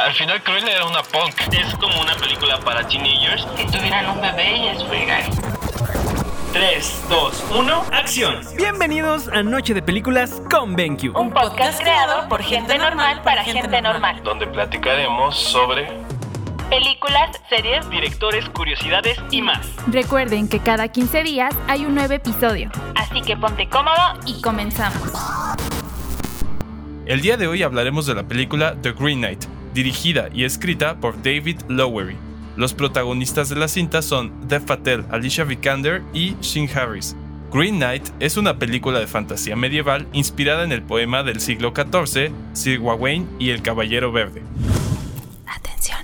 Al final Cruella era una punk. Es como una película para teenagers. Que tuvieran un bebé y es vulgar. 3, 2, 1, acción. Bienvenidos a Noche de Películas con BenQ. Un podcast creado por gente normal para gente normal. Donde platicaremos sobre Películas, series, Directores, curiosidades y más. Recuerden que cada 15 días hay un nuevo episodio. así que ponte cómodo Y comenzamos. El día de hoy hablaremos de la película The Green Knight, dirigida y escrita por David Lowery. Los protagonistas de la cinta son Dev Patel, Alicia Vikander y Shin Harris. Green Knight es una película de fantasía medieval inspirada en el poema del siglo XIV, Sir Gawain y el Caballero Verde. Atención,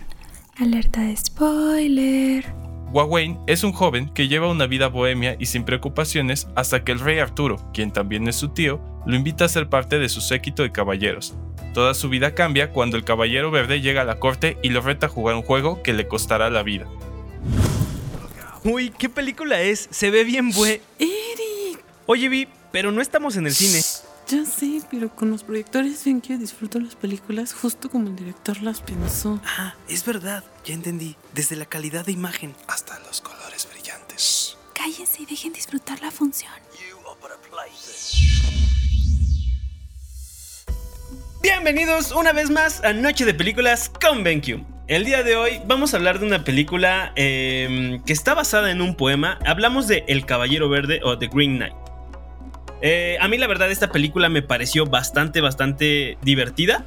alerta de spoiler. Gawain es un joven que lleva una vida bohemia y sin preocupaciones hasta que el rey Arturo, quien también es su tío, lo invita a ser parte de su séquito de caballeros. Toda su vida cambia cuando el Caballero Verde llega a la corte y lo reta a jugar un juego que le costará la vida. Uy, ¿qué película es? Se ve bien bue... Eric, Oye, Vi, pero no estamos en el cine. ya sé, pero con los proyectores ven que disfruto las películas justo como el director las pensó. Ah, es verdad, ya entendí. Desde la calidad de imagen. hasta los colores brillantes. Cállense y dejen disfrutar la función. Bienvenidos una vez más a Noche de Películas con BenQ. El día de hoy vamos a hablar de una película eh, que está basada en un poema. Hablamos de El Caballero Verde o The Green Knight. Eh, a mí la verdad esta película me pareció bastante, bastante divertida.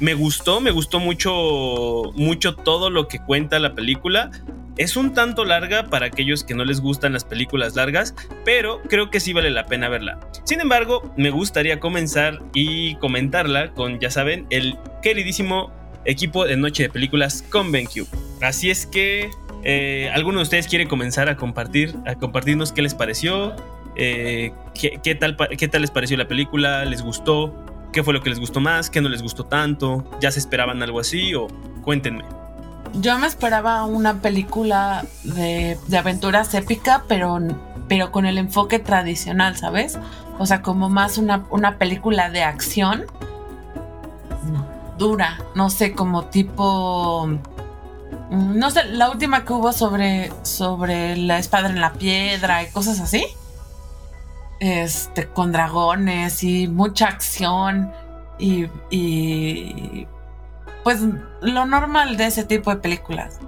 Me gustó, me gustó mucho, mucho todo lo que cuenta la película. Es un tanto larga para aquellos que no les gustan las películas largas, pero creo que sí vale la pena verla. Sin embargo, me gustaría comenzar y comentarla con, ya saben, el queridísimo equipo de Noche de Películas con BenQ. Así es que, eh, ¿alguno de ustedes quiere comenzar a compartir, a compartirnos qué les pareció? Eh, ¿qué, qué tal, ¿Qué tal les pareció la película? ¿Les gustó? ¿Qué fue lo que les gustó más? ¿Qué no les gustó tanto? ¿Ya se esperaban algo así? O cuéntenme. Yo me esperaba una película de, de aventuras épica, pero, pero con el enfoque tradicional, ¿sabes? O sea, como más una, una película de acción dura, no sé, como tipo... mm, No sé, la última que hubo sobre, sobre la espada en la piedra y cosas así. Este, con dragones y mucha acción y, y pues lo normal de ese tipo de películas.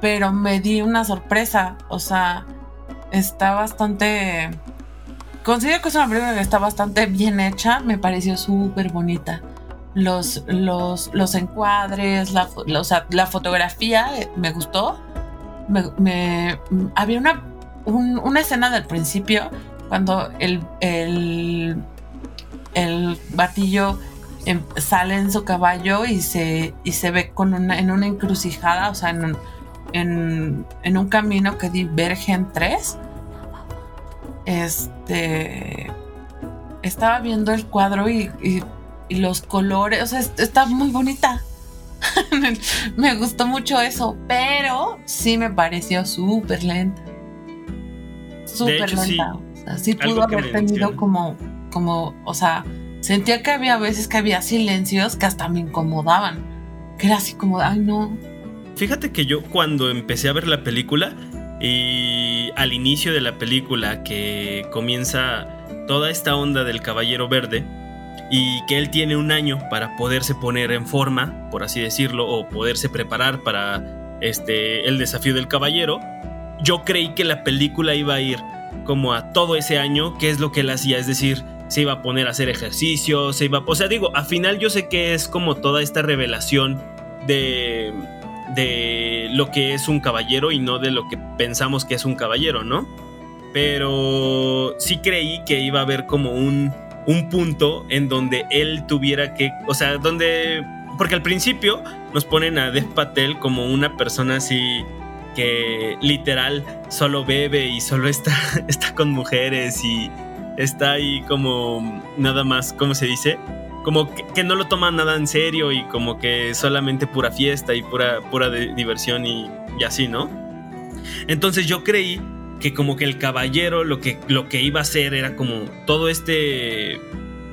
Pero me di una sorpresa, o sea, está bastante... Considero que es una película que está bastante bien hecha, me pareció súper bonita. Los, los, los encuadres, la, o sea, la fotografía eh, me gustó. Me, había una, un- una escena del principio cuando el, el, el batillo em- sale en su caballo y se, y se ve con una, en una encrucijada, o sea, en un, en, en un camino que diverge en tres. Este. Estaba viendo el cuadro y, y- y los colores, o sea, es- está muy bonita. me gustó mucho eso, pero sí me pareció súper lenta. Súper hecho, sí. lenta. O sea, sí pudo haber tenido como, como, o sea, sentía que había veces que había silencios que hasta me incomodaban. Que era así como, ay no, Fíjate que yo cuando empecé a ver la película y al inicio de la película que comienza toda esta onda del Caballero Verde y que él tiene un año para poderse poner en forma, por así decirlo, o poderse preparar para este el desafío del caballero, yo creí que la película iba a ir como a todo ese año, que es lo que él hacía, es decir, se iba a poner a hacer ejercicio, se iba, o sea, digo, al final yo sé que es como toda esta revelación de de lo que es un caballero y no de lo que pensamos que es un caballero, ¿no? Pero sí creí que iba a haber como un, un punto en donde él tuviera que, o sea, donde, porque al principio nos ponen a Dev Patel como una persona así que literal solo bebe y solo está, está con mujeres y está ahí como nada más, ¿cómo se dice? Como que, no lo toma nada en serio y como que solamente pura fiesta y pura, pura de- diversión y, y así, ¿no? Entonces yo creí que como que el caballero lo que, lo que iba a hacer era como todo este...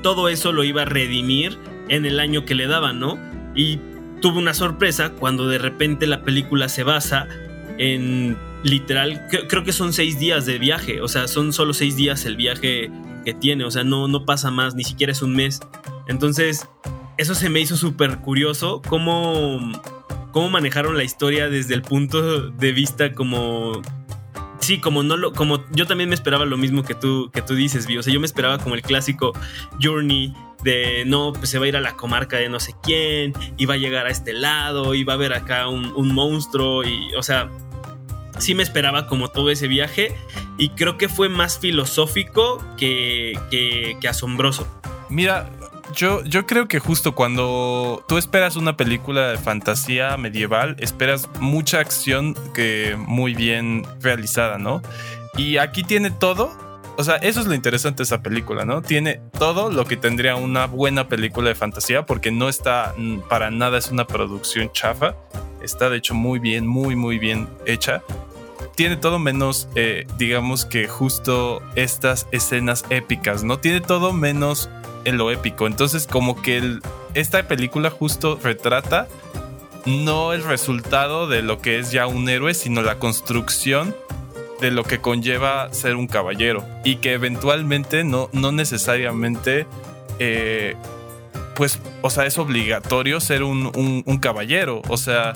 Todo eso lo iba a redimir en el año que le daban, ¿no? Y tuve una sorpresa cuando de repente la película se basa en literal, creo que son seis días de viaje, o sea, son solo seis días el viaje que tiene, o sea, no, no pasa más, ni siquiera es un mes. Entonces, eso se me hizo súper curioso, cómo, cómo manejaron la historia desde el punto de vista como... Sí, como no lo, como yo también me esperaba lo mismo que tú, que tú dices, Vi. O sea, yo me esperaba como el clásico Journey de no, pues se va a ir a la comarca de no sé quién, y va a llegar a este lado, y va a ver acá un, un monstruo, y, o sea, sí me esperaba como todo ese viaje y creo que fue más filosófico que, asombroso. Mira, yo, yo, creo que justo cuando tú esperas una película de fantasía medieval, esperas mucha acción que muy bien realizada, ¿no? Y aquí tiene todo. O sea, eso es lo interesante de esa película, ¿no? Tiene todo lo que tendría una buena película de fantasía porque no está para nada, es una producción chafa. Está de hecho muy bien, muy, muy bien hecha tiene todo menos, eh, digamos que justo estas escenas épicas, ¿no? Tiene todo menos en lo épico. Entonces, como que esta película justo retrata no el resultado de lo que es ya un héroe, sino la construcción de lo que conlleva ser un caballero. Y que eventualmente no, no necesariamente. Eh, pues, o sea, es obligatorio ser un, un caballero. O sea,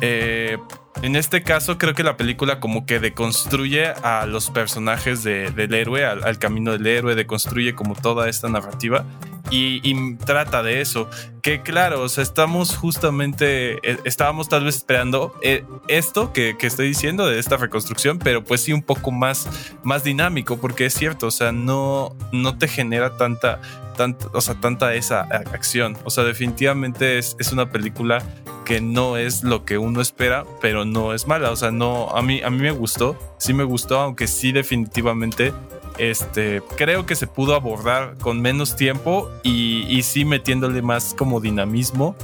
eh, en este caso, creo que la película como que deconstruye a los personajes del héroe, al, camino del héroe, deconstruye como toda esta narrativa y, trata de eso. Que claro, o sea, estamos justamente, eh, estábamos tal vez esperando eh, esto que, estoy diciendo de esta reconstrucción, pero pues sí un poco más, más dinámico, porque es cierto, o sea, no, no te genera tanta, tanta, o sea, tanta esa acción. O sea, definitivamente es, es una película que no es lo que uno espera, pero no es mala. O sea, no, a mí, a mí me gustó, sí me gustó, aunque sí definitivamente este, creo que se pudo abordar con menos tiempo y, y sí metiéndole más como dinamismo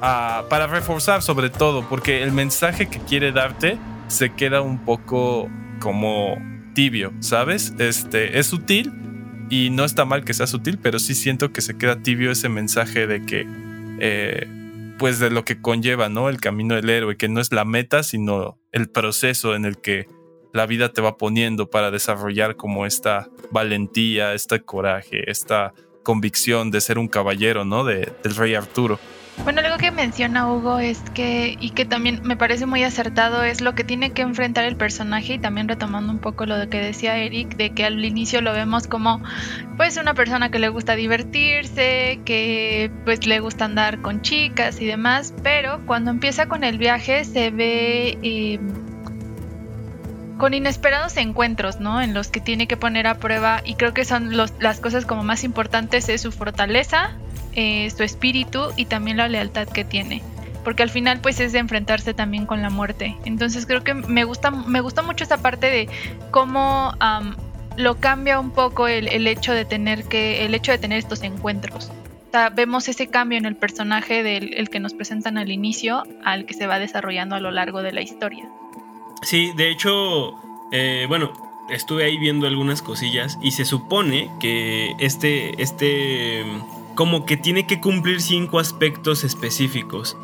para reforzar sobre todo, porque el mensaje que quiere darte se queda un poco como tibio, ¿sabes? Este, es sutil y no está mal que sea sutil, pero sí siento que se queda tibio ese mensaje de que eh, pues de lo que conlleva, ¿no? El camino del héroe, que no es la meta, sino el proceso en el que la vida te va poniendo para desarrollar como esta valentía, este coraje, esta convicción de ser un caballero, ¿no? De, del rey Arturo. Bueno, algo que menciona Hugo es que, y que también me parece muy acertado, es lo que tiene que enfrentar el personaje y también retomando un poco lo que decía Eric, de que al inicio lo vemos como pues una persona que le gusta divertirse, que pues le gusta andar con chicas y demás, pero cuando empieza con el viaje se ve... Eh, con inesperados encuentros, ¿no? En los que tiene que poner a prueba y creo que son las cosas como más importantes es su fortaleza, eh, su espíritu y también la lealtad que tiene. Porque al final pues es de enfrentarse también con la muerte. Entonces creo que me gusta, me gusta mucho esta parte de cómo lo cambia un poco el, hecho de tener que, el hecho de tener estos encuentros. vemos ese cambio en el personaje del el que nos presentan al inicio al que se va desarrollando a lo largo de la historia. Sí, de hecho, eh, bueno, estuve ahí viendo algunas cosillas y se supone que este, este como que tiene que cumplir cinco aspectos específicos.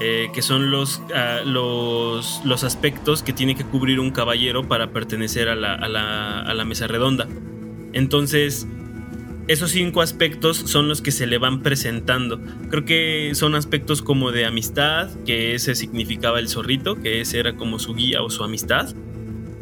Eh, que son los, ah, los, los, aspectos que tiene que cubrir un caballero para pertenecer a la, a, la, a la, mesa redonda. Entonces, esos cinco aspectos son los que se le van presentando. Creo que son aspectos como de amistad, que ese significaba el zorrito, que ese era como su guía o su amistad.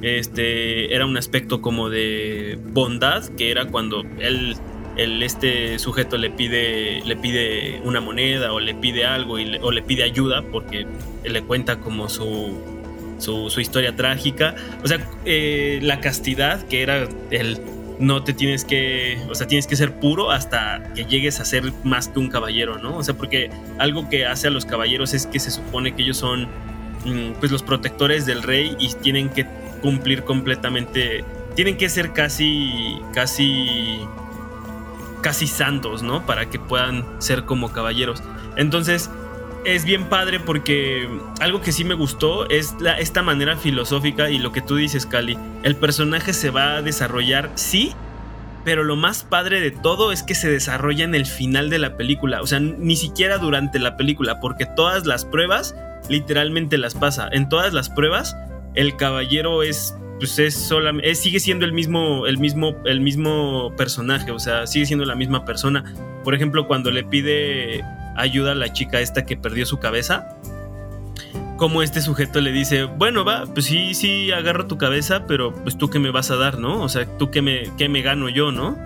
Este era un aspecto como de bondad, que era cuando él el, este sujeto le pide, le pide una moneda o le pide algo o le pide ayuda porque le cuenta como su, su, historia trágica. O sea, eh, la castidad, que era el no te tienes que, o sea, tienes que ser puro hasta que llegues a ser más que un caballero, ¿no? O sea, porque algo que hace a los caballeros es que se supone que ellos son mm, pues los protectores del rey y tienen que cumplir completamente, tienen que ser casi, casi casi santos, ¿no? Para que puedan ser como caballeros. Entonces, es bien padre porque algo que sí me gustó es esta manera filosófica y lo que tú dices, Cali. El personaje se va a desarrollar, sí, pero lo más padre de todo es que se desarrolla en el final de la película, o sea, ni siquiera durante la película, porque todas las pruebas literalmente las pasa. En todas las pruebas, el caballero es pues es sigue siendo el mismo el mismo el mismo personaje, o sea, sigue siendo la misma persona. Por ejemplo, cuando le pide ayuda a la chica esta que perdió su cabeza, como este sujeto le dice, bueno, va, pues sí, sí, agarro tu cabeza, pero pues tú qué me vas a dar, ¿no? O sea, tú qué me, qué me gano yo, ¿no?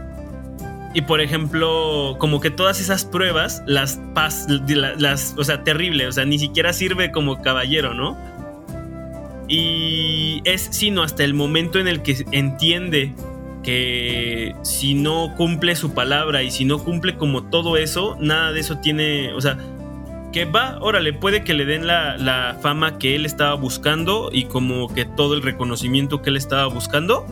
Y por ejemplo, como que todas esas pruebas, las, pas, las, o sea, terrible, o sea, ni siquiera sirve como caballero, ¿no? Y es sino hasta el momento en el que entiende que si no cumple su palabra y si no cumple como todo eso, nada de eso tiene, o sea, que va, órale, puede que le den la, fama que él estaba buscando y como que todo el reconocimiento que él estaba buscando,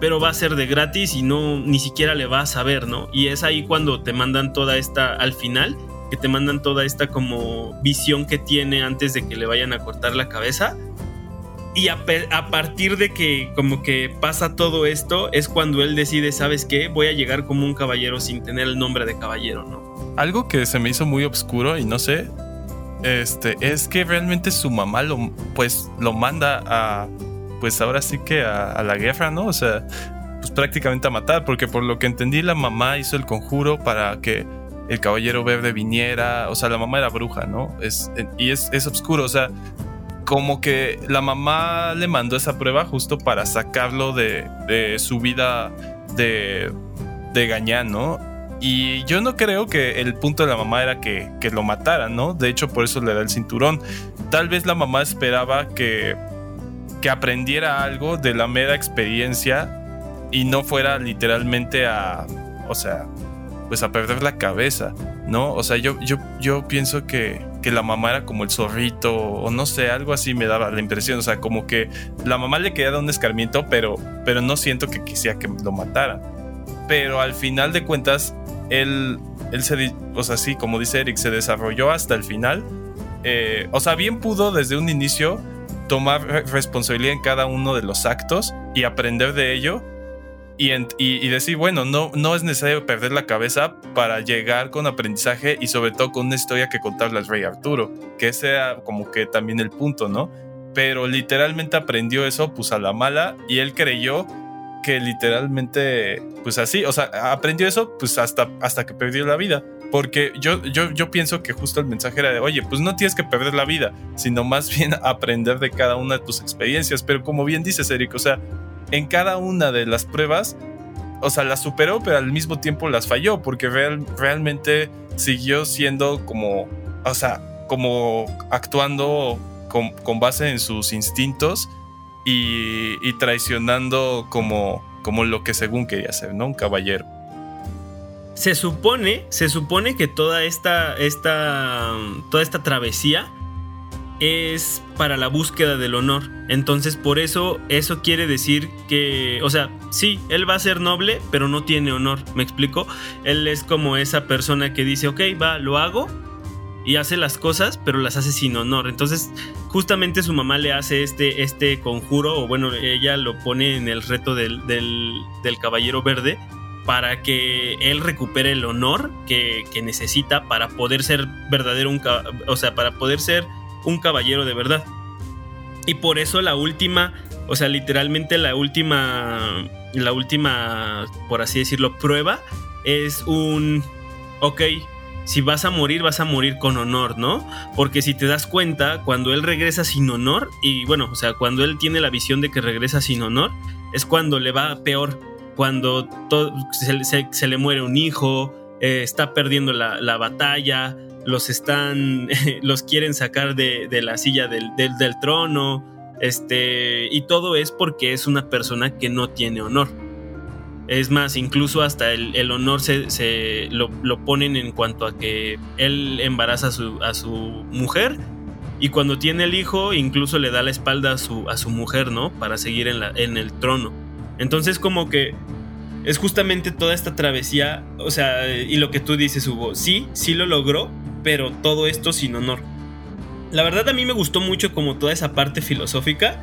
pero va a ser de gratis y no ni siquiera le va a saber, ¿no? Y es ahí cuando te mandan toda esta al final, que te mandan toda esta como visión que tiene antes de que le vayan a cortar la cabeza. Y a, a, partir de que como que pasa todo esto, es cuando él decide, ¿sabes qué? Voy a llegar como un caballero sin tener el nombre de caballero, ¿no? algo que se me hizo muy oscuro y no sé, este, es que realmente su mamá lo, pues, lo manda a, pues ahora sí que a, la guerra, ¿no? O sea, pues prácticamente a matar, porque por lo que entendí la mamá hizo el conjuro para que el caballero verde viniera, o sea, la mamá era bruja, ¿no? Es, y es, es oscuro, o sea, como que la mamá le mandó esa prueba justo para sacarlo de, de su vida de, de gañán, ¿no? Y yo no creo que el punto de la mamá era que, lo mataran, ¿no? De hecho, por eso le da el cinturón. Tal vez la mamá esperaba que, que aprendiera algo de la mera experiencia y no fuera literalmente a, o sea, pues a perder la cabeza, ¿no? O sea, yo, yo, yo pienso que, que la mamá era como el zorrito o no sé, algo así me daba la impresión, o sea, como que la mamá le quería dar un escarmiento, pero, pero no siento que quisiera que lo matara. Pero al final de cuentas, él, él se, o sea, sí, como dice Eric, se desarrolló hasta el final. Eh, o sea, bien pudo desde un inicio tomar responsabilidad en cada uno de los actos y aprender de ello y, y, decir, bueno, no, no es necesario perder la cabeza para llegar con aprendizaje y sobre todo con una historia que contarle al rey Arturo, que ese era como que también el punto, ¿no? Pero literalmente aprendió eso pues a la mala y él creyó que literalmente, pues así, o sea, aprendió eso pues hasta, hasta que perdió la vida. Porque yo, yo, yo pienso que justo el mensaje era de, oye, pues no tienes que perder la vida, sino más bien aprender de cada una de tus experiencias. Pero como bien dices, Eric, o sea, en cada una de las pruebas, o sea, las superó, pero al mismo tiempo las falló, porque real, realmente siguió siendo como, o sea, como actuando con, con base en sus instintos y, traicionando como, como lo que según quería ser, ¿no? Un caballero. Se supone, se supone que toda esta, esta, toda esta travesía es para la búsqueda del honor. Entonces, por eso, eso quiere decir que, o sea, sí, él va a ser noble, pero no tiene honor. ¿Me explico? Él es como esa persona que dice, ok, va, lo hago, y hace las cosas, pero las hace sin honor. Entonces, justamente su mamá le hace este, este conjuro, o bueno, ella lo pone en el reto del, del, caballero verde para que él recupere el honor que, necesita para poder ser verdadero, un, o sea, para poder ser un caballero de verdad. Y por eso la última, o sea, literalmente la última, la última, por así decirlo, prueba es un, ok, si vas a morir, vas a morir con honor, ¿no? Porque si te das cuenta, cuando él regresa sin honor, y bueno, o sea, cuando él tiene la visión de que regresa sin honor, es cuando le va peor, cuando se, le muere un hijo, eh, está perdiendo la, batalla, los están, los quieren sacar de, la silla del, del trono, este, y todo es porque es una persona que no tiene honor. Es más, incluso hasta el, honor se, lo, ponen en cuanto a que él embaraza a su, a su mujer y cuando tiene el hijo incluso le da la espalda a su, a su mujer, ¿no? Para seguir en, la, en el trono. Entonces como que es justamente toda esta travesía, o sea, y lo que tú dices, Hugo, sí, sí lo logró, pero todo esto sin honor. La verdad a mí me gustó mucho como toda esa parte filosófica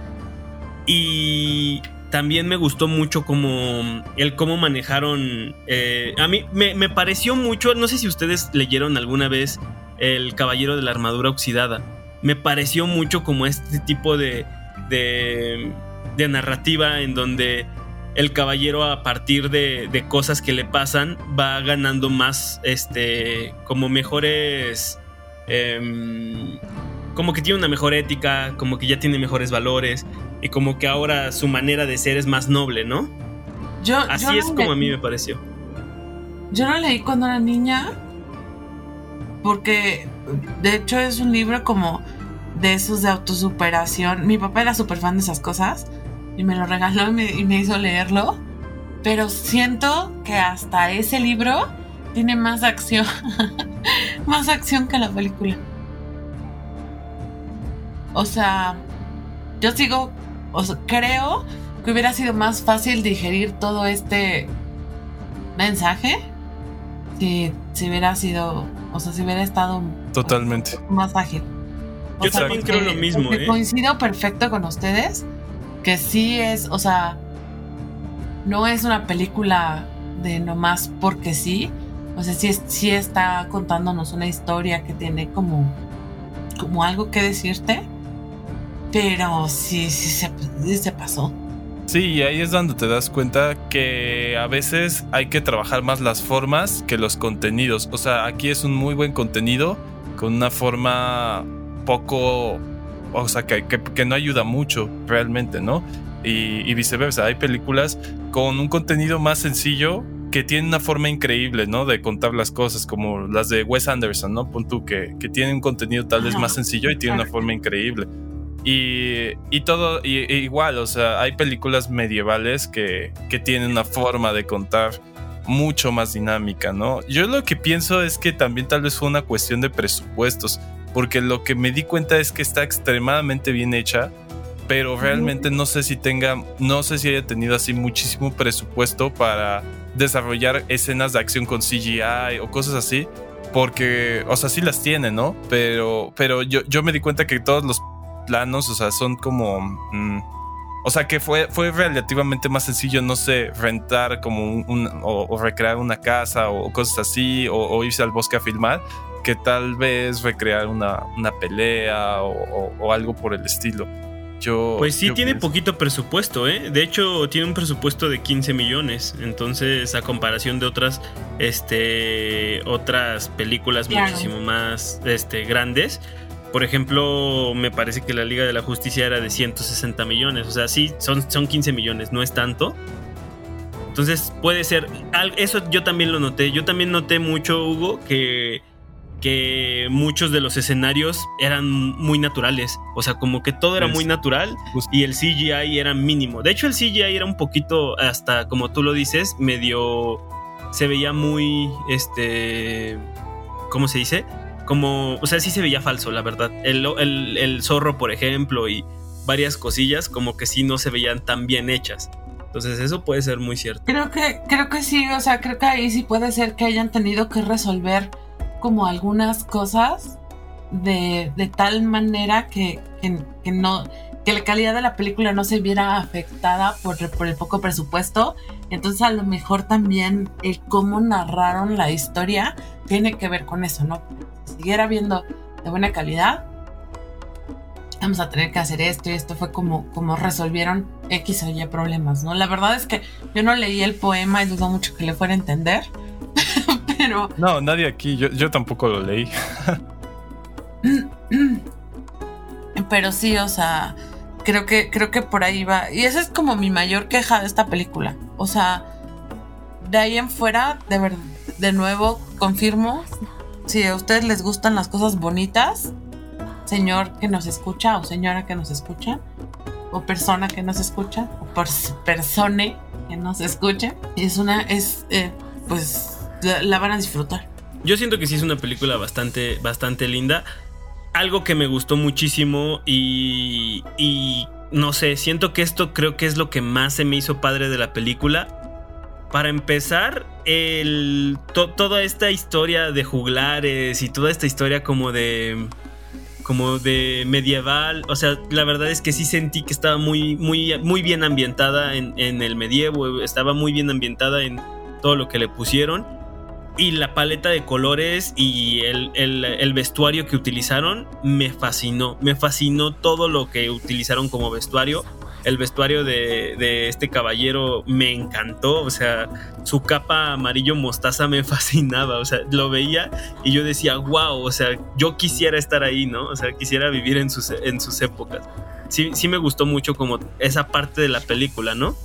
y también me gustó mucho como el cómo manejaron. eh, a mí me, me pareció mucho. No sé si ustedes leyeron alguna vez El Caballero de la Armadura Oxidada. Me pareció mucho como este tipo de. de, de narrativa en donde el caballero a partir de, de cosas que le pasan va ganando más este como mejores em, como que tiene una mejor ética como que ya tiene mejores valores y como que ahora su manera de ser es más noble no Yo, así yo es como a mí me pareció. Yo lo leí cuando era niña porque de hecho es un libro como de esos de autosuperación. Mi papá era súper fan de esas cosas y me lo regaló y me, y me hizo leerlo. Pero siento que hasta ese libro tiene más acción. más acción que la película. O sea, yo sigo, o sea, creo que hubiera sido más fácil digerir todo este mensaje si, si hubiera sido, o sea, si hubiera estado Totalmente. más ágil. O Yo sea, también creo lo mismo, ¿eh? Coincido perfecto con ustedes que sí es, o sea, no es una película de nomás porque sí. O sea, sí, sí está contándonos una historia que tiene como, como algo que decirte. Pero sí, sí se, sí se pasó. Sí, y ahí es donde te das cuenta que a veces hay que trabajar más las formas que los contenidos. O sea, aquí es un muy buen contenido con una forma poco, o sea, que, que- que no ayuda mucho realmente, ¿no? Y, y viceversa, hay películas con un contenido más sencillo que tienen una forma increíble, ¿no? De contar las cosas, como las de Wes Anderson, ¿no? Pon tú que, que tienen un contenido tal vez más sencillo y tiene una forma increíble. Y, y todo, y, e igual, o sea, hay películas medievales que, que tienen una forma de contar mucho más dinámica, ¿no? Yo lo que pienso es que también tal vez fue una cuestión de presupuestos, porque lo que me di cuenta es que está extremadamente bien hecha, pero realmente no sé si tenga, no sé si haya tenido así muchísimo presupuesto para desarrollar escenas de acción con CGI o cosas así. Porque, o sea, sí las tiene, ¿no? Pero, pero yo, yo me di cuenta que todos los planos, o sea, son como... mm, o sea, que fue, fue relativamente más sencillo, no sé, rentar como un, un- o, o recrear una casa o cosas así, o, o irse al bosque a filmar, que tal vez recrear una, una pelea o, o- o algo por el estilo. Yo, Pues sí, yo tiene pienso- poquito presupuesto, ¿eh? De hecho, tiene un presupuesto de 15 millones. Entonces, a comparación de otras, este, otras películas Claro. muchísimo más, este, grandes. Por ejemplo, me parece que la Liga de la Justicia era de 160 millones. O sea, sí, son, son 15 millones, no es tanto. Entonces, puede ser. Eso yo también lo noté. Yo también noté mucho, Hugo, que que muchos de los escenarios eran muy naturales. O sea, como que todo era muy natural y el CGI era mínimo. De hecho, el CGI era un poquito, hasta como tú lo dices, medio. Se veía muy. Este. ¿Cómo se dice? Como. O sea, sí se veía falso, la verdad. El, el- el zorro, por ejemplo, y varias cosillas, como que sí no se veían tan bien hechas. Entonces, eso puede ser muy cierto. Creo que, creo que sí, o sea, creo que ahí sí puede ser que hayan tenido que resolver como algunas cosas de, de tal manera que, que, que no que la calidad de la película no se viera afectada por, por el poco presupuesto. Entonces a lo mejor también el cómo narraron la historia tiene que ver con eso, ¿no? Si siguiera viendo de buena calidad, vamos a tener que hacer esto y esto fue como, como resolvieron X o Y problemas, ¿no? La verdad es que yo no leí el poema y dudo mucho que le fuera a entender, pero No, nadie aquí, yo, yo tampoco lo leí. pero sí, o sea, creo que creo que por ahí va y esa es como mi mayor queja de esta película. O sea, de ahí en fuera, de ver, de nuevo confirmo, si a ustedes les gustan las cosas bonitas, señor que nos escucha o señora que nos escucha o persona que nos escucha o pers- persone que nos escuche, es una es eh, pues la, van a disfrutar. Yo siento que sí es una película bastante, bastante linda. Algo que me gustó muchísimo y, y no sé, siento que esto creo que es lo que más se me hizo padre de la película. Para empezar, el, to- toda esta historia de juglares y toda esta historia como de... como de medieval. O sea, la verdad es que sí sentí que estaba muy, muy, muy bien ambientada en, en el medievo, estaba muy bien ambientada en todo lo que le pusieron. Y la paleta de colores y el, el- el vestuario que utilizaron me fascinó. Me fascinó todo lo que utilizaron como vestuario. El vestuario de, de este caballero me encantó. O sea, su capa amarillo mostaza me fascinaba. O sea, lo veía y yo decía, wow, o sea, yo quisiera estar ahí, ¿no? O sea, quisiera vivir en sus, en sus épocas. Sí, sí me gustó mucho como esa parte de la película, ¿no?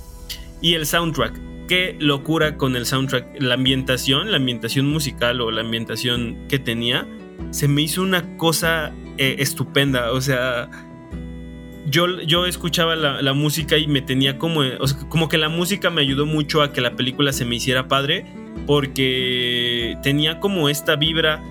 Y el soundtrack. Qué locura con el soundtrack. La ambientación, la ambientación musical o la ambientación que tenía, se me hizo una cosa eh, estupenda. O sea, yo, yo escuchaba la, música y me tenía como, sea, como que la música me ayudó mucho a que la película se me hiciera padre porque tenía como esta vibra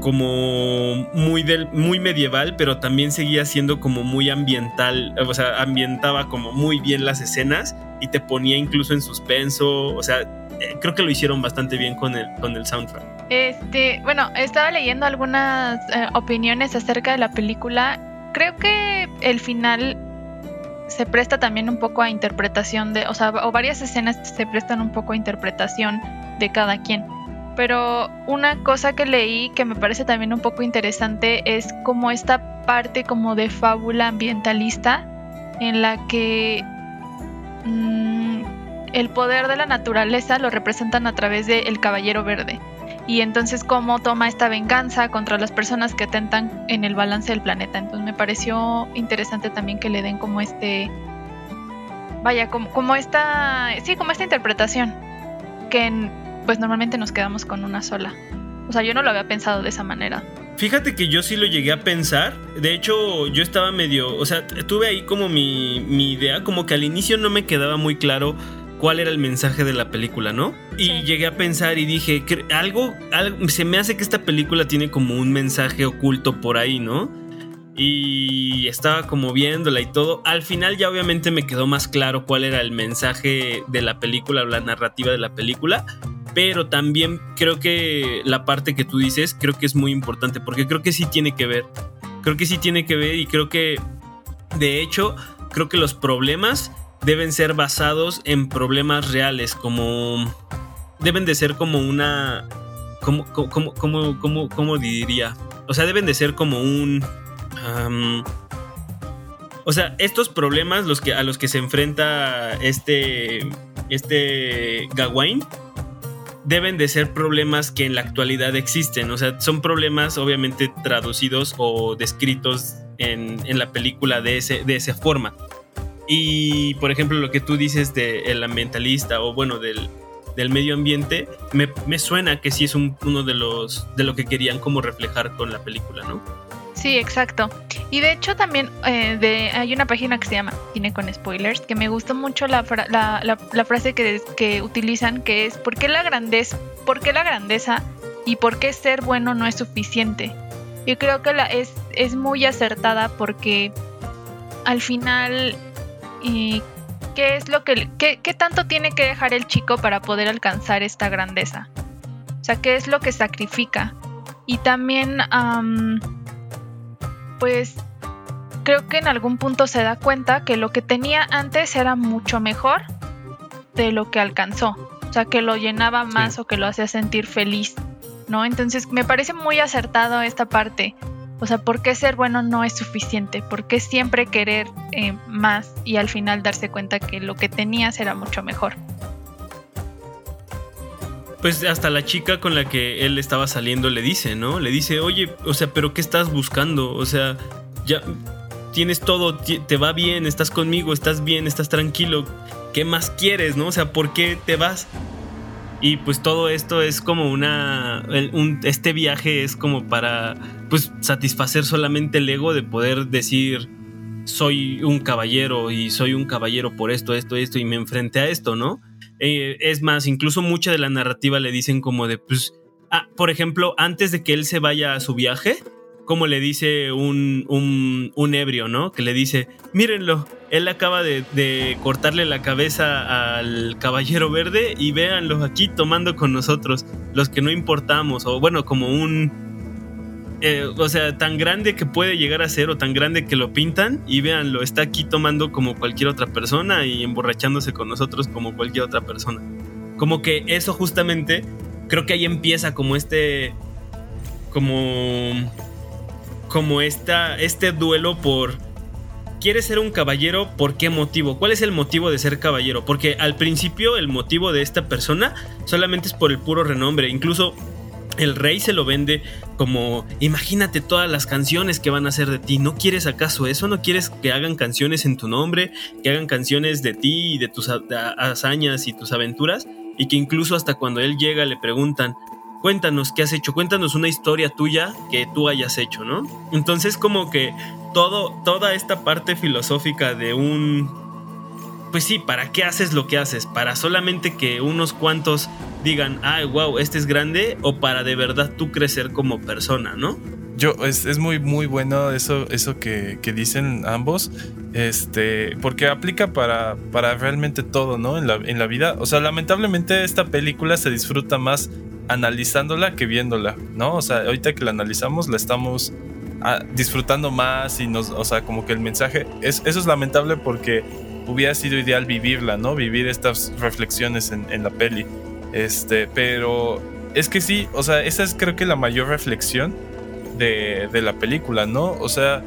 como muy del muy medieval, pero también seguía siendo como muy ambiental, o sea, ambientaba como muy bien las escenas y te ponía incluso en suspenso, o sea, eh, creo que lo hicieron bastante bien con el con el soundtrack. Este, bueno, estaba leyendo algunas eh, opiniones acerca de la película. Creo que el final se presta también un poco a interpretación de, o sea, o varias escenas se prestan un poco a interpretación de cada quien. Pero una cosa que leí que me parece también un poco interesante es como esta parte como de fábula ambientalista en la que mm, el poder de la naturaleza lo representan a través de el caballero verde y entonces cómo toma esta venganza contra las personas que atentan en el balance del planeta. Entonces me pareció interesante también que le den como este, vaya, como, como esta, sí, como esta interpretación que en- pues normalmente nos quedamos con una sola. O sea, yo no lo había pensado de esa manera. Fíjate que yo sí lo llegué a pensar. De hecho, yo estaba medio. O sea, tuve ahí como mi, mi idea. Como que al inicio no me quedaba muy claro cuál era el mensaje de la película, ¿no? Y Sí. llegué a pensar y dije, "Cre- algo, algo. Se me hace que esta película tiene como un mensaje oculto por ahí, ¿no? Y estaba como viéndola y todo. Al final ya obviamente me quedó más claro cuál era el mensaje de la película o la narrativa de la película pero también creo que la parte que tú dices creo que es muy importante porque creo que sí tiene que ver. Creo que sí tiene que ver y creo que de hecho creo que los problemas deben ser basados en problemas reales como deben de ser como una como como como como como diría, o sea, deben de ser como un o sea, estos problemas los que, a los que se enfrenta este, este Gawain deben de ser problemas que en la actualidad existen. O sea, son problemas obviamente traducidos o descritos en, en la película de, ese, de esa forma. Y, por ejemplo, lo que tú dices del ambientalista o bueno, del, del medio ambiente, me, me suena que sí es un- uno de los de lo que querían como reflejar con la película, ¿no? Sí, exacto. Y de hecho también eh, de, hay una página que se llama Cine con Spoilers, que me gustó mucho la, fra- la, frase que, utilizan, que es ¿por qué, la grandeza, ¿por qué la grandeza y por qué ser bueno no es suficiente? Yo creo que la, es, muy acertada porque al final, ¿qué es lo que, qué, tanto tiene que dejar el chico para poder alcanzar esta grandeza? O sea, ¿qué es lo que sacrifica? Y también... am, pues creo que en algún punto se da cuenta que lo que tenía antes era mucho mejor de lo que alcanzó. O sea, que lo llenaba más o que lo hacía sentir feliz, ¿no? Entonces me parece muy acertado esta parte. O sea, ¿por qué ser bueno no es suficiente? ¿Por qué siempre querer eh, más y al final darse cuenta que lo que tenías era mucho mejor? Pues hasta la chica con la que él estaba saliendo le dice, ¿no? Le dice, oye, o sea, pero ¿qué estás buscando? O sea, ya tienes todo, te va bien, estás conmigo, estás bien, estás tranquilo. ¿Qué más quieres, no? O sea, ¿por qué te vas? Y pues todo esto es como una. este viaje es como para pues satisfacer solamente el ego de poder decir soy un caballero y soy un caballero por esto, esto, esto y me enfrenté a esto, ¿no? Eh, es más, incluso mucha de la narrativa le dicen como de, pues, ah, por ejemplo, antes de que él se vaya a su viaje, como le dice un, un, ebrio, ¿no? Que le dice, mírenlo, él acaba de, de cortarle la cabeza al caballero verde y véanlo aquí tomando con nosotros, los que no importamos, o bueno, como un... eh, o sea, tan grande que puede llegar a ser o tan grande que lo pintan y véanlo, está aquí tomando como cualquier otra persona y emborrachándose con nosotros como cualquier otra persona. Como que eso justamente, creo que ahí empieza como este, como, como esta, este duelo por ¿Quieres ser un caballero? ¿Por qué motivo? ¿Cuál es el motivo de ser caballero? Porque al principio el motivo de esta persona solamente es por el puro renombre. Incluso el rey se lo vende como, imagínate todas las canciones que van a hacer de ti. ¿No quieres acaso eso? ¿No quieres que hagan canciones en tu nombre? Que hagan canciones de ti y de tus hazañas y tus aventuras. Y que incluso hasta cuando él llega le preguntan, cuéntanos qué has hecho, cuéntanos una historia tuya que tú hayas hecho, ¿no? Entonces como que todo, toda esta parte filosófica de un pues sí, ¿para qué haces lo que haces? ¿Para solamente que unos cuantos digan, ay, wow, este es grande? ¿O para de verdad tú crecer como persona, no? Yo, es, muy, muy bueno eso, eso que, dicen ambos, este, porque aplica para, para realmente todo, ¿no? En la, en la vida. O sea, lamentablemente esta película se disfruta más analizándola que viéndola, ¿no? O sea, ahorita que la analizamos la estamos ah, disfrutando más y nos, o sea, como que el mensaje, es, eso es lamentable porque hubiera sido ideal vivirla, ¿no? Vivir estas reflexiones en, la peli. Este, pero es que sí, o sea, esa es creo que la mayor reflexión de, de la película, ¿no? O sea,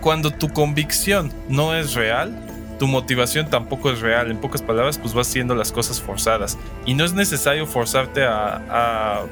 cuando tu convicción no es real, tu motivación tampoco es real. En pocas palabras, pues vas haciendo las cosas forzadas. Y no es necesario forzarte a, a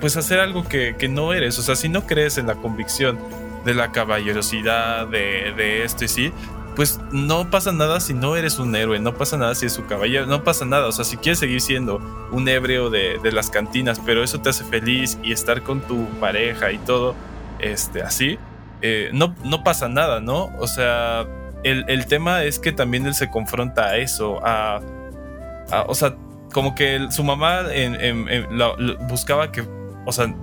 pues hacer algo que, que, no eres. O sea, si no crees en la convicción de la caballerosidad, de, de esto y sí, pues no pasa nada si no eres un héroe, no pasa nada si es su caballero, no pasa nada. O sea, si quieres seguir siendo un hebreo de, de, las cantinas, pero eso te hace feliz y estar con tu pareja y todo, este, así, eh, no, no pasa nada, ¿no? O sea, el, el, tema es que también él se confronta a eso, a, o sea, como que su mamá buscaba que, o sea,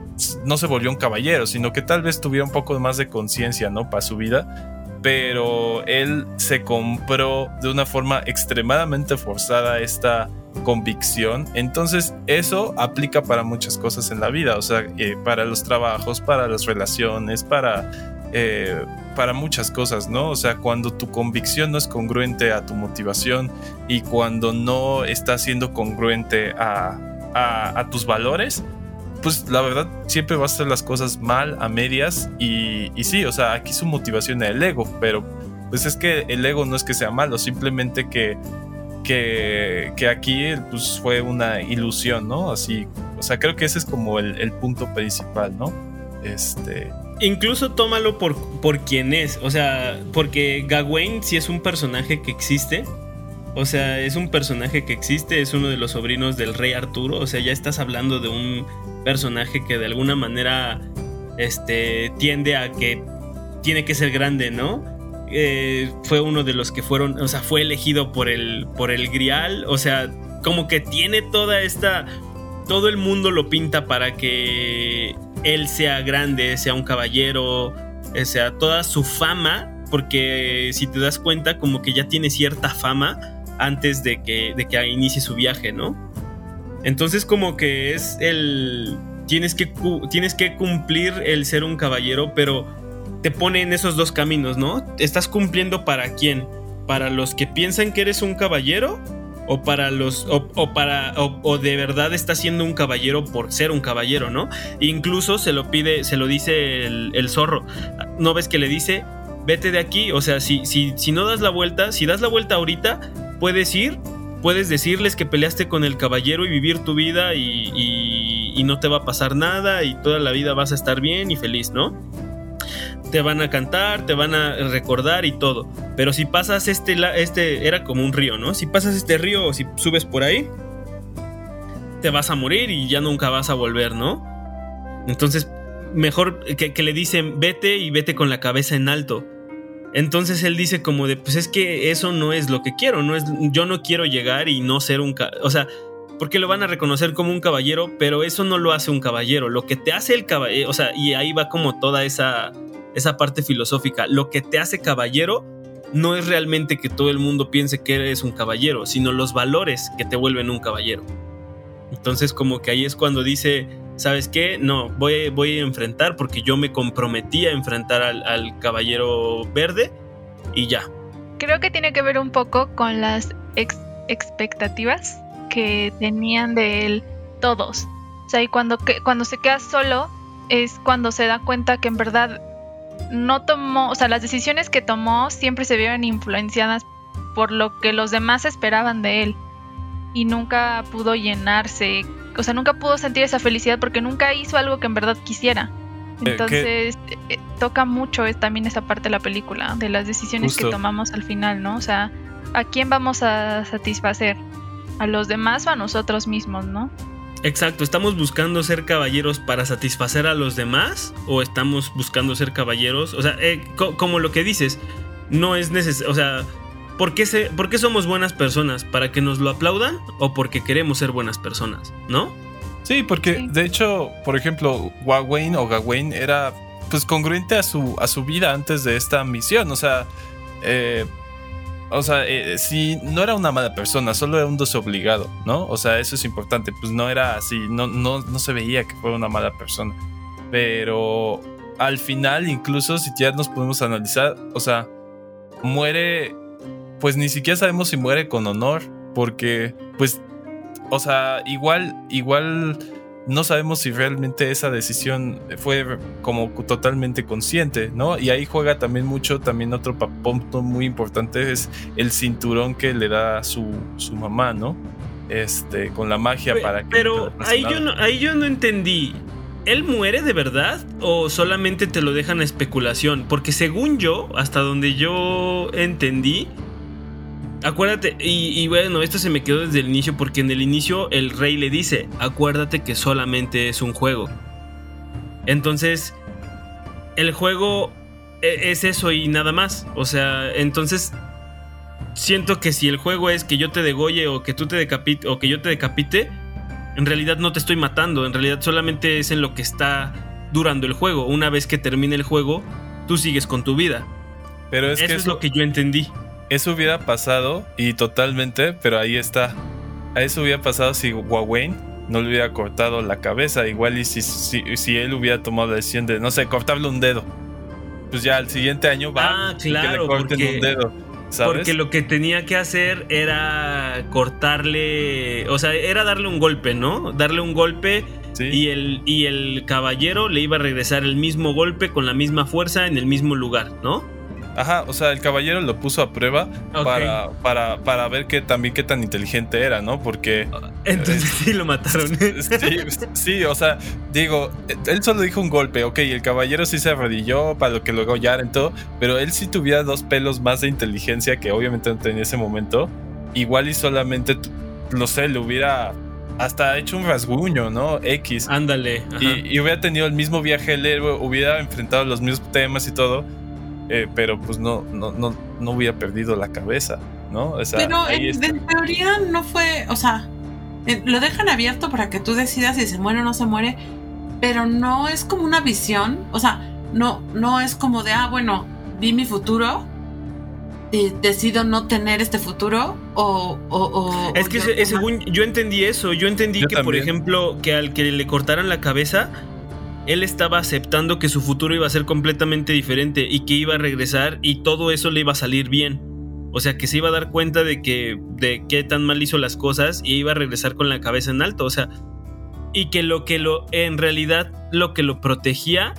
no se volvió un caballero, sino que tal vez tuviera un poco más de conciencia, ¿no? Para su vida pero él se compró de una forma extremadamente forzada esta convicción. Entonces eso aplica para muchas cosas en la vida, o sea, eh, para los trabajos, para las relaciones, para, eh, para muchas cosas, ¿no? O sea, cuando tu convicción no es congruente a tu motivación y cuando no está siendo congruente a, a tus valores, pues la verdad siempre va a hacer las cosas mal, a medias. Y, y sí, o sea, aquí su motivación es el ego, pero pues es que el ego no es que sea malo, simplemente que, que, que aquí pues fue una ilusión, ¿no? Así, o sea, creo que ese es como el, el punto principal, ¿no? Este... Incluso tómalo por, por quien es, o sea, porque Gawain sí es un personaje que existe, o sea, es un personaje que existe, es uno de los sobrinos del rey Arturo. O sea, ya estás hablando de un personaje que de alguna manera este, tiende a que tiene que ser grande, ¿no? Eh, fue uno de los que fueron, o sea, fue elegido por el, por el Grial. O sea, como que tiene toda esta. Todo el mundo lo pinta para que él sea grande, sea un caballero, o sea, toda su fama. Porque si te das cuenta, como que ya tiene cierta fama antes de que, de que inicie su viaje, ¿no? Entonces como que es el... Tienes que, tienes que cumplir el ser un caballero, pero te pone en esos dos caminos, ¿no? ¿Estás cumpliendo para quién? ¿Para los que piensan que eres un caballero? ¿O para los. o, para. O, de verdad estás siendo un caballero por ser un caballero, ¿no? Incluso se lo pide, se lo dice el, el zorro. ¿No ves que le dice? Vete de aquí. O sea, si, si, si no das la vuelta, si das la vuelta ahorita, puedes ir, puedes decirles que peleaste con el caballero y vivir tu vida y, no te va a pasar nada y toda la vida vas a estar bien y feliz, ¿no? Te van a cantar, te van a recordar y todo. Pero si pasas este, este era como un río, ¿no? Si pasas este río o si subes por ahí, te vas a morir y ya nunca vas a volver, ¿no? Entonces, mejor que le dicen, vete y vete con la cabeza en alto entonces él dice como de, pues es que eso no es lo que quiero, no es, yo no quiero llegar y no ser un, o sea, porque lo van a reconocer como un caballero, pero eso no lo hace un caballero. Lo que te hace el caballero, o sea, y ahí va como toda esa, esa parte filosófica. Lo que te hace caballero no es realmente que todo el mundo piense que eres un caballero, sino los valores que te vuelven un caballero. Entonces como que ahí es cuando dice, ¿sabes qué? No, voy, voy a enfrentar porque yo me comprometí a enfrentar al, al caballero verde y ya. Creo que tiene que ver un poco con las ex- expectativas que tenían de él todos. O sea, y cuando, que- cuando se queda solo es cuando se da cuenta que en verdad no tomó, o sea, las decisiones que tomó siempre se vieron influenciadas por lo que los demás esperaban de él. Y nunca pudo llenarse, o sea, nunca pudo sentir esa felicidad porque nunca hizo algo que en verdad quisiera. que- Entonces, eh, toca mucho es también esa parte de la película, de las decisiones Justo. que tomamos al final, ¿no? O sea, ¿a quién vamos a satisfacer? ¿A los demás o a nosotros mismos, no? Exacto, ¿estamos buscando ser caballeros para satisfacer a los demás? ¿O estamos buscando ser caballeros? O sea, eh, co- como lo que dices, no es necesario, o sea, ¿por qué, se- ¿por qué somos buenas personas? ¿Para que nos lo aplaudan o porque queremos ser buenas personas? ¿No? Sí, porque Sí. de hecho, por ejemplo, Gawain o Gawain era pues congruente a su, a su vida antes de esta misión. O sea, eh, o sea, eh, sí, no era una mala persona, solo era un desobligado, ¿no? O sea, eso es importante. Pues no era así, no, no, no se veía que fuera una mala persona. Pero al final, incluso si ya nos podemos analizar, o sea, muere, pues ni siquiera sabemos si muere con honor, porque pues o sea, igual, igual no sabemos si realmente esa decisión fue como totalmente consciente, ¿no? Y ahí juega también mucho, también otro punto muy importante es el cinturón que le da su, su mamá, ¿no? Este, con la magia Pe- para que... Pero ahí yo, no, ahí yo no entendí. ¿Él muere de verdad o solamente te lo dejan a especulación? Porque según yo, hasta donde yo entendí, acuérdate, y, y bueno, esto se me quedó desde el inicio porque en el inicio el rey le dice, acuérdate que solamente es un juego. Entonces, el juego e- es eso y nada más. O sea, entonces siento que si el juego es que yo te degolle o que tú te decapite o que yo te decapite, en realidad no te estoy matando, en realidad solamente es en lo que está durando el juego. Una vez que termine el juego, tú sigues con tu vida. Pero es eso que es eso, lo que yo entendí. Eso hubiera pasado y totalmente, pero ahí está. A eso hubiera pasado si Gawain no le hubiera cortado la cabeza, igual y si, si, si él hubiera tomado la decisión de, no sé, cortarle un dedo. Pues ya al siguiente año va Ah, y que claro, le corten porque- un dedo. ¿Sabes? Porque lo que tenía que hacer era cortarle, o sea, era darle un golpe, ¿no? Darle un golpe Sí. y el, y el caballero le iba a regresar el mismo golpe con la misma fuerza en el mismo lugar, ¿no? Ajá, o sea, el caballero lo puso a prueba para, para, para ver que también qué tan inteligente era, ¿no? Porque Entonces sí lo mataron. sí, sí, o sea, digo, él solo dijo un golpe, ok, el caballero sí se arrodilló para lo que luego ya en todo, pero él sí tuviera dos pelos más de inteligencia que obviamente no tenía en ese momento, igual y solamente, no sé, le hubiera hasta hecho un rasguño, ¿no? X. Ándale. Y, y hubiera tenido el mismo viaje el héroe, hubiera enfrentado los mismos temas y todo, eh, pero pues no, no, no, no hubiera perdido la cabeza, ¿no? O sea, Pero en, teoría no fue, o sea, eh, lo dejan abierto para que tú decidas si se muere o no se muere, pero no es como una visión, o sea, no, no es como de, ah, bueno, vi mi futuro y decido no tener este futuro o... o- o- Es o que yo- se- según yo entendí eso, yo entendí Yo que por ejemplo que al que le cortaran la cabeza, él estaba aceptando que su futuro iba a ser completamente diferente y que iba a regresar y todo eso le iba a salir bien. O sea, que se iba a dar cuenta de que de qué tan mal hizo las cosas y iba a regresar con la cabeza en alto, o sea, y que lo que lo en realidad lo que lo protegía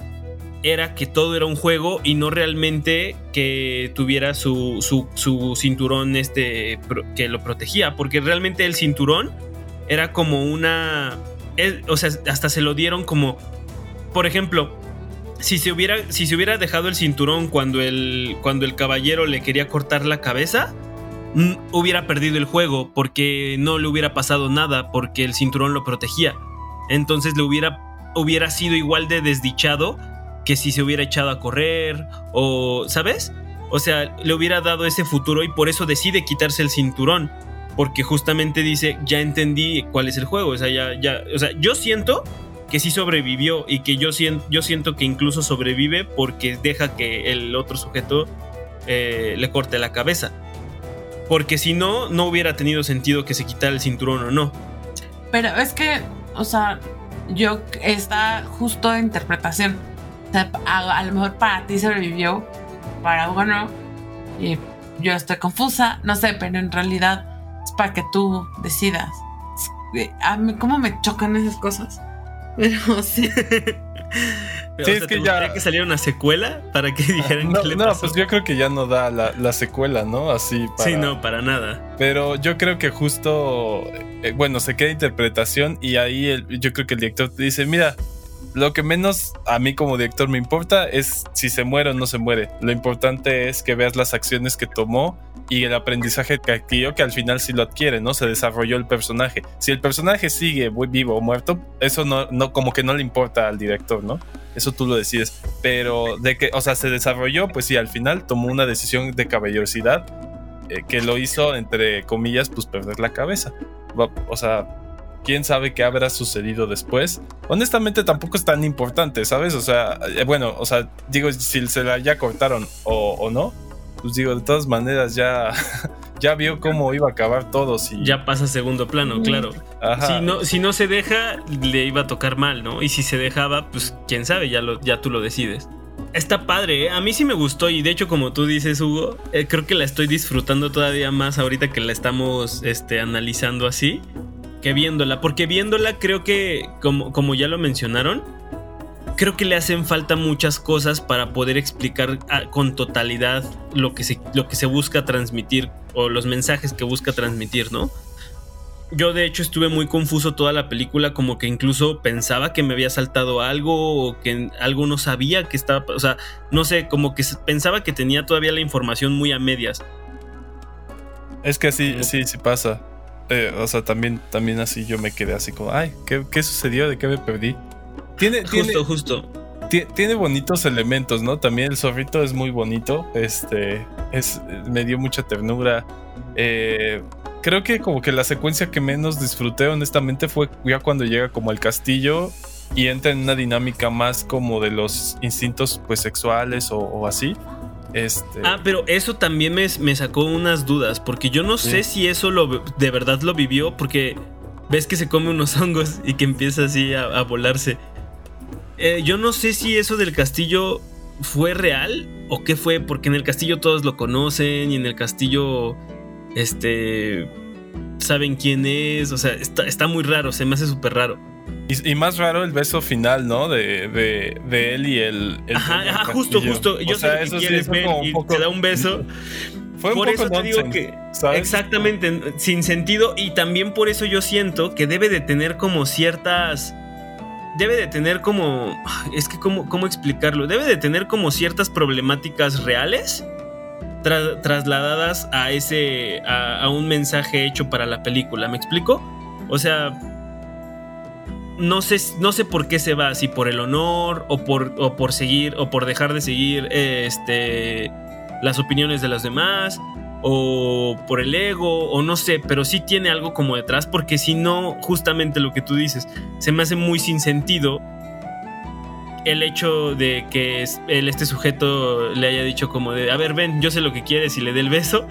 era que todo era un juego y no realmente que tuviera su, su, cinturón este que lo protegía, porque realmente el cinturón era como una, o sea, hasta se lo dieron como, por ejemplo, si se hubiera, si se hubiera dejado el cinturón cuando el, cuando el caballero le quería cortar la cabeza, hubiera perdido el juego porque no le hubiera pasado nada porque el cinturón lo protegía. Entonces le hubiera, hubiera sido igual de desdichado que si se hubiera echado a correr o, ¿sabes? O sea, le hubiera dado ese futuro y por eso decide quitarse el cinturón. Porque justamente dice, ya entendí cuál es el juego. O sea, ya, ya, o sea, yo siento que sí sobrevivió y que yo, sien- yo siento que incluso sobrevive porque deja que el otro sujeto eh, le corte la cabeza. Porque si no, no hubiera tenido sentido que se quitara el cinturón o no. Pero es que, o sea, yo está justo en interpretación. O sea, a, lo mejor para ti sobrevivió, para Hugo no. Y yo estoy confusa, no sé, pero en realidad es para que tú decidas. A mí, ¿cómo me chocan esas cosas? Pero sí. O Sí, sea, es ¿te que ya- gustaría que saliera una secuela para que dijeran No, qué le no, pasó? pues yo creo que ya no da la, la secuela, ¿no? Así para... Sí, no, para nada. Pero yo creo que justo, eh, bueno, se queda interpretación y ahí el- yo creo que el director te dice, mira, lo que menos a mí como director me importa es si se muere o no se muere. Lo importante es que veas las acciones que tomó y el aprendizaje que adquirió, que al final sí lo adquiere, ¿no? Se desarrolló el personaje. Si el personaje sigue vivo o muerto, eso no, no, como que no le importa al director, ¿no? Eso tú lo decides. Pero de que, o sea, se desarrolló, pues sí, al final tomó una decisión de caballerosidad eh, que lo hizo, entre comillas, pues perder la cabeza. O sea, quién sabe qué habrá sucedido después. Honestamente tampoco es tan importante, ¿sabes? O sea, eh, bueno, o sea, digo, si se la ya cortaron o, o no, pues digo, de todas maneras ya, ya vio cómo iba a acabar todo. Si, Ya pasa a segundo plano, claro. Ajá. Si no, si no se deja, le iba a tocar mal, ¿no? Y si se dejaba, pues quién sabe, ya, lo, ya tú lo decides. Está padre, ¿eh? a mí sí me gustó y de hecho como tú dices Hugo, eh, creo que la estoy disfrutando todavía más ahorita que la estamos este, analizando así que viéndola, porque viéndola creo que, como, como ya lo mencionaron, creo que le hacen falta muchas cosas para poder explicar ah, con totalidad lo que, se, lo que se busca transmitir o los mensajes que busca transmitir, ¿no? Yo de hecho estuve muy confuso toda la película, como que incluso pensaba que me había saltado algo o que algo no sabía que estaba, o sea, no sé, como que pensaba que tenía todavía la información muy a medias. Es que sí, sí, sí pasa. Eh, o sea, también, también así yo me quedé así como, ay, ¿qué, qué sucedió? ¿De qué me perdí? Tiene, Justo, tiene, justo. ti- tiene bonitos elementos, ¿no? También el zorrito es muy bonito. Este, es, me dio mucha ternura. Eh, creo que como que la secuencia que menos disfruté, honestamente, fue ya cuando llega como al castillo y entra en una dinámica más como de los instintos pues sexuales o, o así. Este, Ah, pero eso también me, me sacó unas dudas, porque yo no Sí. sé si eso lo, de verdad lo vivió, porque ves que se come unos hongos y que empieza así a, a volarse. Eh, yo no sé si eso del castillo fue real o qué fue, porque en el castillo todos lo conocen y en el castillo, este, saben quién es, o sea, está, está muy raro, se me hace súper raro. Y, y más raro el beso final, ¿no? De, de, de él y el. el Ajá, ajá, justo, justo. Yo O sé sea, lo que eso quieres ver y poco- te da un beso. Fue un por poco eso te digo que ¿sabes? exactamente sin sentido y también por eso yo siento que debe de tener como ciertas debe de tener como es que cómo, cómo explicarlo debe de tener como ciertas problemáticas reales tra- trasladadas a ese a, a un mensaje hecho para la película me explico o sea no sé, no sé por qué se va, si por el honor o por, o por seguir o por dejar de seguir este, las opiniones de los demás o por el ego o no sé, pero sí tiene algo como detrás porque si no, justamente lo que tú dices, se me hace muy sin sentido el hecho de que el, este sujeto le haya dicho como de, a ver, ven, yo sé lo que quieres y le dé el beso.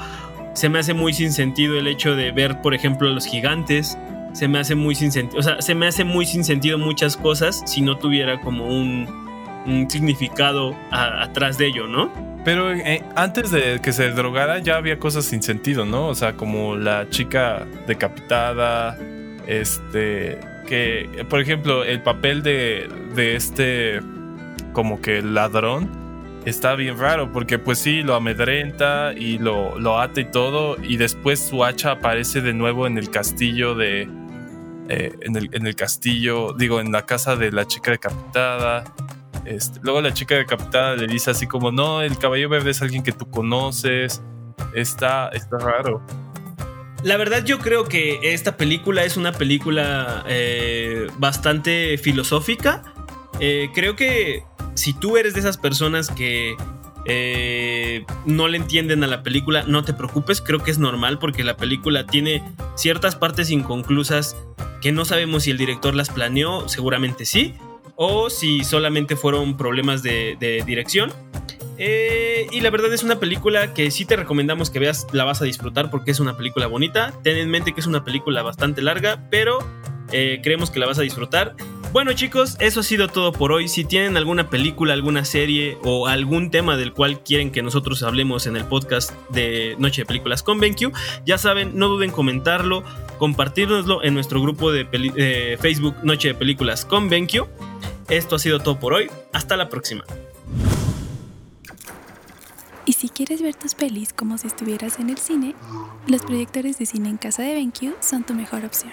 Se me hace muy sin sentido el hecho de ver, por ejemplo, a los gigantes. Se me hace muy sin sentido. O sea, se me hace muy sin sentido muchas cosas si no tuviera como un, significado atrás de ello, ¿no? Pero eh, antes de que se drogara ya había cosas sin sentido, ¿no? O sea, como la chica decapitada, este, que, por ejemplo, el papel de, de este, como que ladrón, está bien raro, porque pues sí, lo amedrenta y lo, lo ata y todo, y después su hacha aparece de nuevo en el castillo de... eh, en, el, en el castillo, digo, en la casa de la chica decapitada. Este, luego la chica decapitada le dice así como, no, el caballo verde es alguien que tú conoces. Está, está raro. La verdad yo creo que esta película es una película eh, bastante filosófica. Eh, creo que si tú eres de esas personas que eh, no le entienden a la película, no te preocupes, creo que es normal porque la película tiene ciertas partes inconclusas que no sabemos si el director las planeó, seguramente sí, o si solamente fueron problemas de, dirección. Eh, y la verdad es una película que sí te recomendamos que veas, la vas a disfrutar porque es una película bonita. Ten en mente que es una película bastante larga, pero eh, creemos que la vas a disfrutar. Bueno chicos, eso ha sido todo por hoy. Si tienen alguna película, alguna serie o algún tema del cual quieren que nosotros hablemos en el podcast de Noche de Películas con BenQ, ya saben, no duden en comentarlo, compartirnoslo en nuestro grupo de Facebook Noche de Películas con BenQ. Esto ha sido todo por hoy. Hasta la próxima. Y si quieres ver tus pelis como si estuvieras en el cine, los proyectores de cine en casa de BenQ son tu mejor opción.